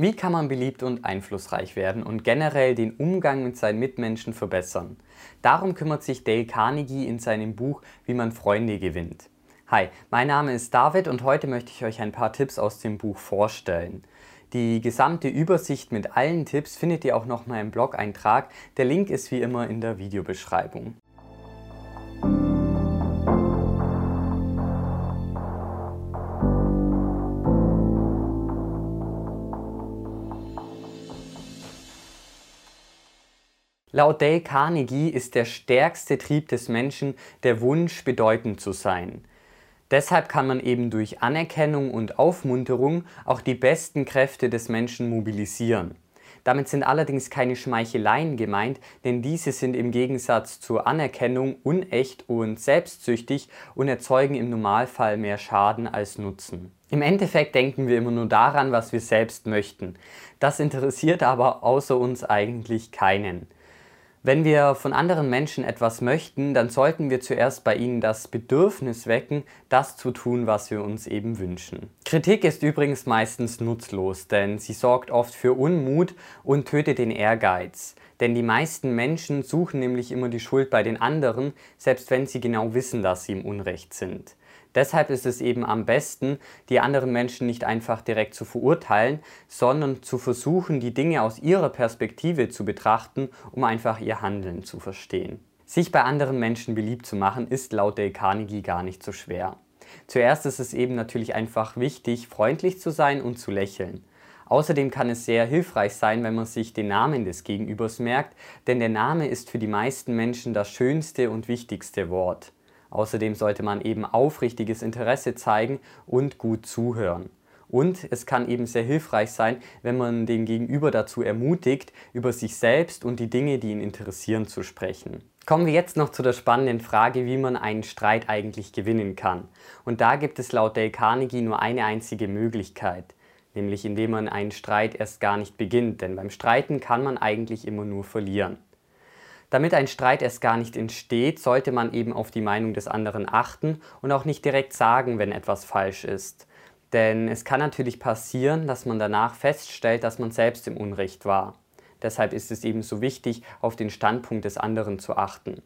Wie kann man beliebt und einflussreich werden und generell den Umgang mit seinen Mitmenschen verbessern? Darum kümmert sich Dale Carnegie in seinem Buch Wie man Freunde gewinnt. Hi, mein Name ist David und heute möchte ich euch ein paar Tipps aus dem Buch vorstellen. Die gesamte Übersicht mit allen Tipps findet ihr auch nochmal im Blog-Eintrag. Der Link ist wie immer in der Videobeschreibung. Laut Dale Carnegie ist der stärkste Trieb des Menschen der Wunsch, bedeutend zu sein. Deshalb kann man eben durch Anerkennung und Aufmunterung auch die besten Kräfte des Menschen mobilisieren. Damit sind allerdings keine Schmeicheleien gemeint, denn diese sind im Gegensatz zur Anerkennung unecht und selbstsüchtig und erzeugen im Normalfall mehr Schaden als Nutzen. Im Endeffekt denken wir immer nur daran, was wir selbst möchten. Das interessiert aber außer uns eigentlich keinen. Wenn wir von anderen Menschen etwas möchten, dann sollten wir zuerst bei ihnen das Bedürfnis wecken, das zu tun, was wir uns eben wünschen. Kritik ist übrigens meistens nutzlos, denn sie sorgt oft für Unmut und tötet den Ehrgeiz. Denn die meisten Menschen suchen nämlich immer die Schuld bei den anderen, selbst wenn sie genau wissen, dass sie im Unrecht sind. Deshalb ist es eben am besten, die anderen Menschen nicht einfach direkt zu verurteilen, sondern zu versuchen, die Dinge aus ihrer Perspektive zu betrachten, um einfach ihr Handeln zu verstehen. Sich bei anderen Menschen beliebt zu machen, ist laut Dale Carnegie gar nicht so schwer. Zuerst ist es eben natürlich einfach wichtig, freundlich zu sein und zu lächeln. Außerdem kann es sehr hilfreich sein, wenn man sich den Namen des Gegenübers merkt, denn der Name ist für die meisten Menschen das schönste und wichtigste Wort. Außerdem sollte man eben aufrichtiges Interesse zeigen und gut zuhören. Und es kann eben sehr hilfreich sein, wenn man den Gegenüber dazu ermutigt, über sich selbst und die Dinge, die ihn interessieren, zu sprechen. Kommen wir jetzt noch zu der spannenden Frage, wie man einen Streit eigentlich gewinnen kann. Und da gibt es laut Dale Carnegie nur eine einzige Möglichkeit, nämlich indem man einen Streit erst gar nicht beginnt, denn beim Streiten kann man eigentlich immer nur verlieren. Damit ein Streit erst gar nicht entsteht, sollte man eben auf die Meinung des anderen achten und auch nicht direkt sagen, wenn etwas falsch ist. Denn es kann natürlich passieren, dass man danach feststellt, dass man selbst im Unrecht war. Deshalb ist es eben so wichtig, auf den Standpunkt des anderen zu achten.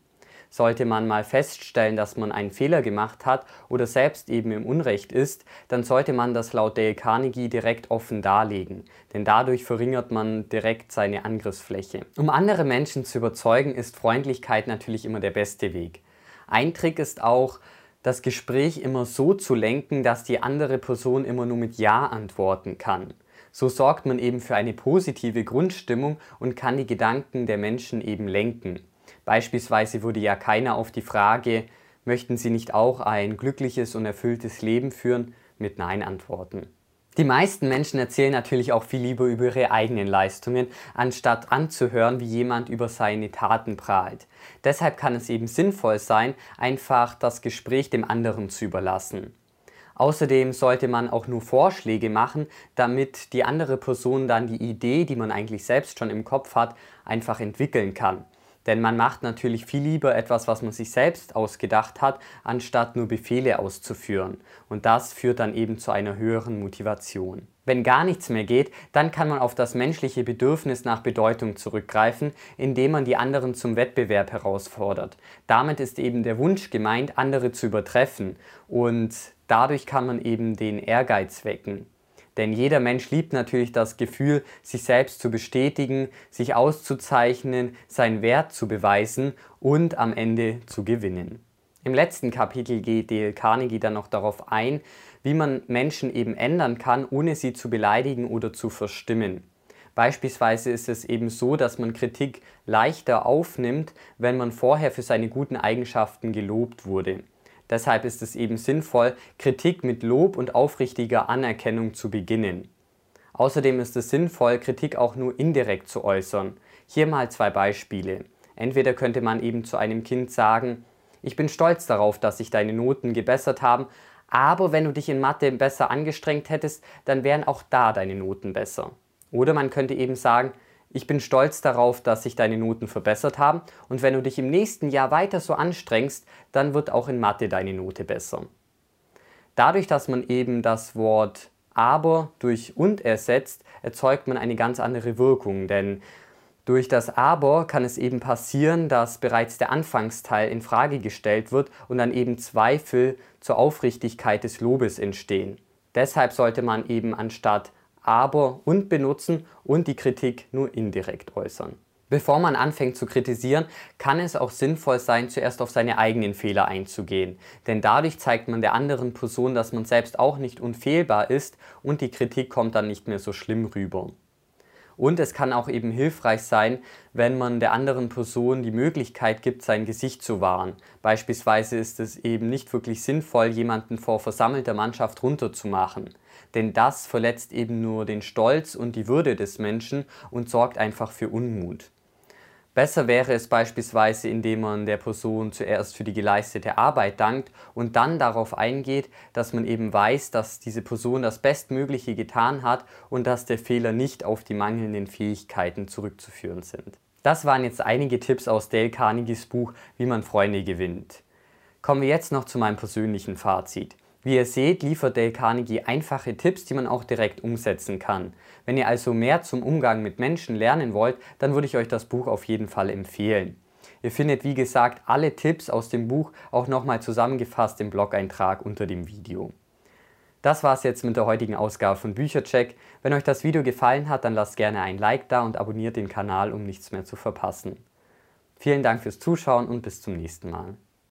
Sollte man mal feststellen, dass man einen Fehler gemacht hat oder selbst eben im Unrecht ist, dann sollte man das laut Dale Carnegie direkt offen darlegen, denn dadurch verringert man direkt seine Angriffsfläche. Um andere Menschen zu überzeugen, ist Freundlichkeit natürlich immer der beste Weg. Ein Trick ist auch, das Gespräch immer so zu lenken, dass die andere Person immer nur mit Ja antworten kann. So sorgt man eben für eine positive Grundstimmung und kann die Gedanken der Menschen eben lenken. Beispielsweise würde ja keiner auf die Frage, möchten Sie nicht auch ein glückliches und erfülltes Leben führen, mit Nein antworten. Die meisten Menschen erzählen natürlich auch viel lieber über ihre eigenen Leistungen, anstatt anzuhören, wie jemand über seine Taten prahlt. Deshalb kann es eben sinnvoll sein, einfach das Gespräch dem anderen zu überlassen. Außerdem sollte man auch nur Vorschläge machen, damit die andere Person dann die Idee, die man eigentlich selbst schon im Kopf hat, einfach entwickeln kann. Denn man macht natürlich viel lieber etwas, was man sich selbst ausgedacht hat, anstatt nur Befehle auszuführen. Und das führt dann eben zu einer höheren Motivation. Wenn gar nichts mehr geht, dann kann man auf das menschliche Bedürfnis nach Bedeutung zurückgreifen, indem man die anderen zum Wettbewerb herausfordert. Damit ist eben der Wunsch gemeint, andere zu übertreffen und dadurch kann man eben den Ehrgeiz wecken. Denn jeder Mensch liebt natürlich das Gefühl, sich selbst zu bestätigen, sich auszuzeichnen, seinen Wert zu beweisen und am Ende zu gewinnen. Im letzten Kapitel geht Dale Carnegie dann noch darauf ein, wie man Menschen eben ändern kann, ohne sie zu beleidigen oder zu verstimmen. Beispielsweise ist es eben so, dass man Kritik leichter aufnimmt, wenn man vorher für seine guten Eigenschaften gelobt wurde. Deshalb ist es eben sinnvoll, Kritik mit Lob und aufrichtiger Anerkennung zu beginnen. Außerdem ist es sinnvoll, Kritik auch nur indirekt zu äußern. Hier mal zwei Beispiele. Entweder könnte man eben zu einem Kind sagen, ich bin stolz darauf, dass sich deine Noten gebessert haben, aber wenn du dich in Mathe besser angestrengt hättest, dann wären auch da deine Noten besser. Oder man könnte eben sagen, ich bin stolz darauf, dass sich deine Noten verbessert haben und wenn du dich im nächsten Jahr weiter so anstrengst, dann wird auch in Mathe deine Note besser. Dadurch, dass man eben das Wort aber durch und ersetzt, erzeugt man eine ganz andere Wirkung, denn durch das Aber kann es eben passieren, dass bereits der Anfangsteil in Frage gestellt wird und dann eben Zweifel zur Aufrichtigkeit des Lobes entstehen. Deshalb sollte man eben anstatt aber und benutzen und die Kritik nur indirekt äußern. Bevor man anfängt zu kritisieren, kann es auch sinnvoll sein, zuerst auf seine eigenen Fehler einzugehen. Denn dadurch zeigt man der anderen Person, dass man selbst auch nicht unfehlbar ist und die Kritik kommt dann nicht mehr so schlimm rüber. Und es kann auch eben hilfreich sein, wenn man der anderen Person die Möglichkeit gibt, sein Gesicht zu wahren. Beispielsweise ist es eben nicht wirklich sinnvoll, jemanden vor versammelter Mannschaft runterzumachen denn das verletzt eben nur den Stolz und die Würde des Menschen und sorgt einfach für Unmut. Besser wäre es beispielsweise, indem man der Person zuerst für die geleistete Arbeit dankt und dann darauf eingeht, dass man eben weiß, dass diese Person das Bestmögliche getan hat und dass der Fehler nicht auf die mangelnden Fähigkeiten zurückzuführen sind. Das waren jetzt einige Tipps aus Dale Carnegies Buch Wie man Freunde gewinnt. Kommen wir jetzt noch zu meinem persönlichen Fazit. Wie ihr seht, liefert Dale Carnegie einfache Tipps, die man auch direkt umsetzen kann. Wenn ihr also mehr zum Umgang mit Menschen lernen wollt, dann würde ich euch das Buch auf jeden Fall empfehlen. Ihr findet wie gesagt alle Tipps aus dem Buch auch nochmal zusammengefasst im Blog-Eintrag unter dem Video. Das war's jetzt mit der heutigen Ausgabe von Büchercheck. Wenn euch das Video gefallen hat, dann lasst gerne ein Like da und abonniert den Kanal, um nichts mehr zu verpassen. Vielen Dank fürs Zuschauen und bis zum nächsten Mal.